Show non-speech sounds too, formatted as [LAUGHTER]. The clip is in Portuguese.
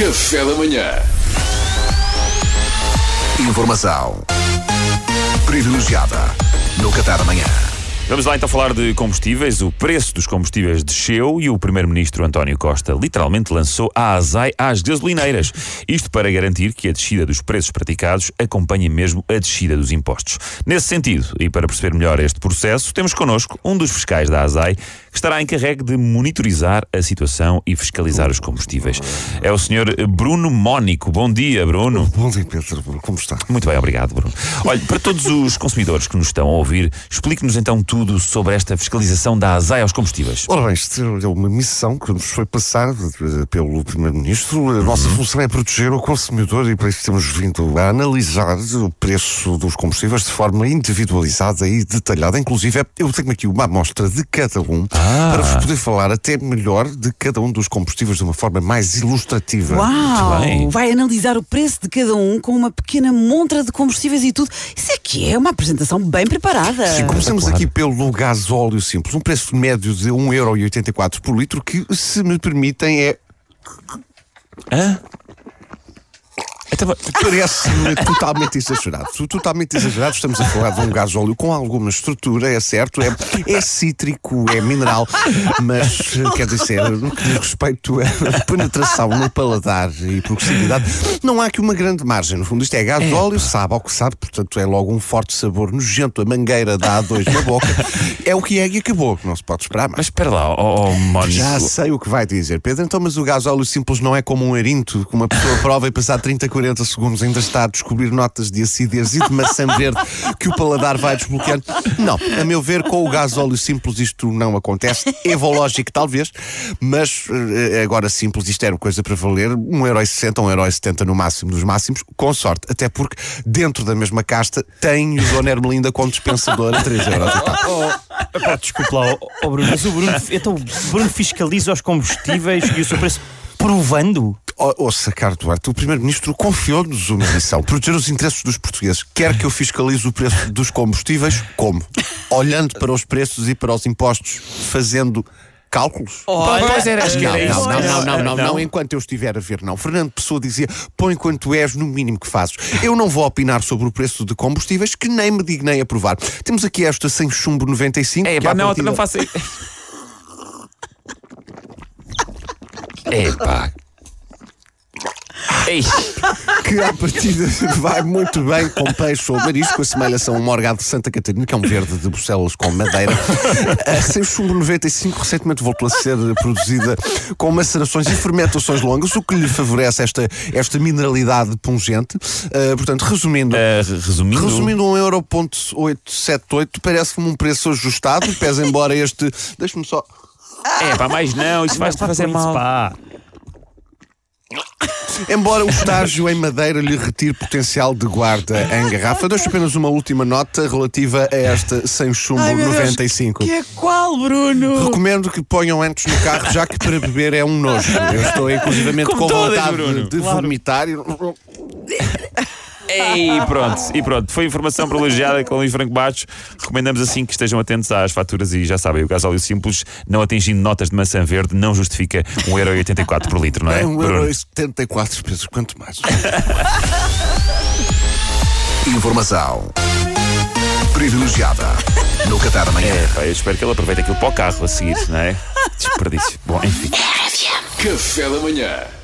Café da manhã. Informação privilegiada no Café da manhã. Vamos lá então falar de combustíveis. O preço dos combustíveis desceu e o Primeiro-Ministro António Costa literalmente lançou a azai às gasolineiras. Isto para garantir que a descida dos preços praticados acompanhe mesmo a descida dos impostos. Nesse sentido, e para perceber melhor este processo, temos connosco um dos fiscais da ASAI que estará encarregue de monitorizar a situação e fiscalizar os combustíveis. É o Sr. Bruno Mónico. Bom dia, Bruno. Bom dia, Pedro. Como está? Muito bem, obrigado, Bruno. Olha, para todos os consumidores que nos estão a ouvir, explique-nos então tudo sobre esta fiscalização da ASAI aos combustíveis. Ora bem, isto é uma missão que nos foi passada eh, pelo Primeiro-Ministro. A nossa função é proteger o consumidor e para isso temos vindo a analisar o preço dos combustíveis de forma individualizada e detalhada. Inclusive, eu tenho aqui uma amostra de cada um Ah. para vos poder falar até melhor de cada um dos combustíveis de uma forma mais ilustrativa. Uau! Vai analisar o preço de cada um com uma pequena montra de combustíveis e tudo. Isso aqui é uma apresentação bem preparada. Sim, começamos aqui pelo gás óleo simples, um preço médio de 1,84€ por litro, que, se me permitem, é Hã? Então, Parece-me totalmente exagerado. Totalmente exagerado. Estamos a falar de um gás óleo com alguma estrutura, é certo, é, é cítrico, é mineral, mas quer dizer, no que diz respeito a penetração no paladar e proximidade, não há aqui uma grande margem. No fundo, isto é gás óleo, sabe ao que sabe, portanto é logo um forte sabor nojento. A mangueira dá a dois na boca. É o que é e acabou. Não se pode esperar mais. mas espera lá, oh, Mónico. Já sei o que vai dizer, Pedro. Então, mas o gás óleo simples não é como um arinto que uma pessoa prova e passar 30, 40 segundos ainda está a descobrir notas de acidez e de maçã verde que o paladar vai desbloqueando. Não, a meu ver, com o gás óleo simples isto não acontece. Evológico talvez, mas eh, agora simples isto era coisa para valer. 1,60€, 1,70€ no máximo dos máximos, com sorte. Até porque dentro da mesma casta tem o Dona Ermelinda como dispensador a 3€ e tal. Pá, desculpe lá, ó, ó Bruno, mas o Bruno, então, Bruno fiscaliza os combustíveis e o seu preço provando? Ó- Ouça, Carlos Duarte, o Primeiro-Ministro confiou-nos uma missão, proteger os interesses dos portugueses. Quer que eu fiscalize o preço dos combustíveis? Como? Olhando para os preços e para os impostos, fazendo cálculos? Pois era, acho que Não, era isso. não, não, não, não, não, não, enquanto eu estiver a ver, não. Fernando Pessoa dizia: põe quanto és no mínimo que fazes. Eu não vou opinar sobre o preço de combustíveis que nem me dignei a provar. Temos aqui esta sem chumbo 95. É, que pá, não, partida- não faça isso. É, pá. Ei, que à partida vai muito bem com peixe ou marisco, assemelha-se a um morgado de Santa Catarina, que é um verde de Bucelas com madeira. A sem chumbo 95 recentemente voltou a ser produzida com macerações e fermentações longas, o que lhe favorece esta, esta mineralidade pungente. Ah, portanto, resumindo. eh, resumindo. Resumindo, 1,878 parece-me um preço ajustado, pese embora este. Deixa-me só. É, pá, mais não, isso vai-te fazer mal. pá. Embora o estágio em madeira lhe retire potencial de guarda em garrafa, deixo apenas uma última nota relativa a esta sem chumbo Ai, meu Deus, 95. Que é qual, Bruno? Recomendo que ponham antes no carro, já que para beber é um nojo. Eu estou inclusivamente Como com todas, vontade Bruno. de vomitar. e- [LAUGHS] E [LAUGHS] pronto, e pronto. Foi informação privilegiada com o Luís Franco Baixos. Recomendamos assim que estejam atentos às faturas e já sabem, o gasóleo simples, não atingindo notas de maçã verde, não justifica 1,84€ por litro, não é? É um Bruno? euro e 74 pesos, quanto mais. [LAUGHS] Informação privilegiada no Café da manhã. É, pá, eu espero que ele aproveite aquilo para o carro a seguir, não é? [LAUGHS] Desperdício. Bom, enfim. Café da manhã.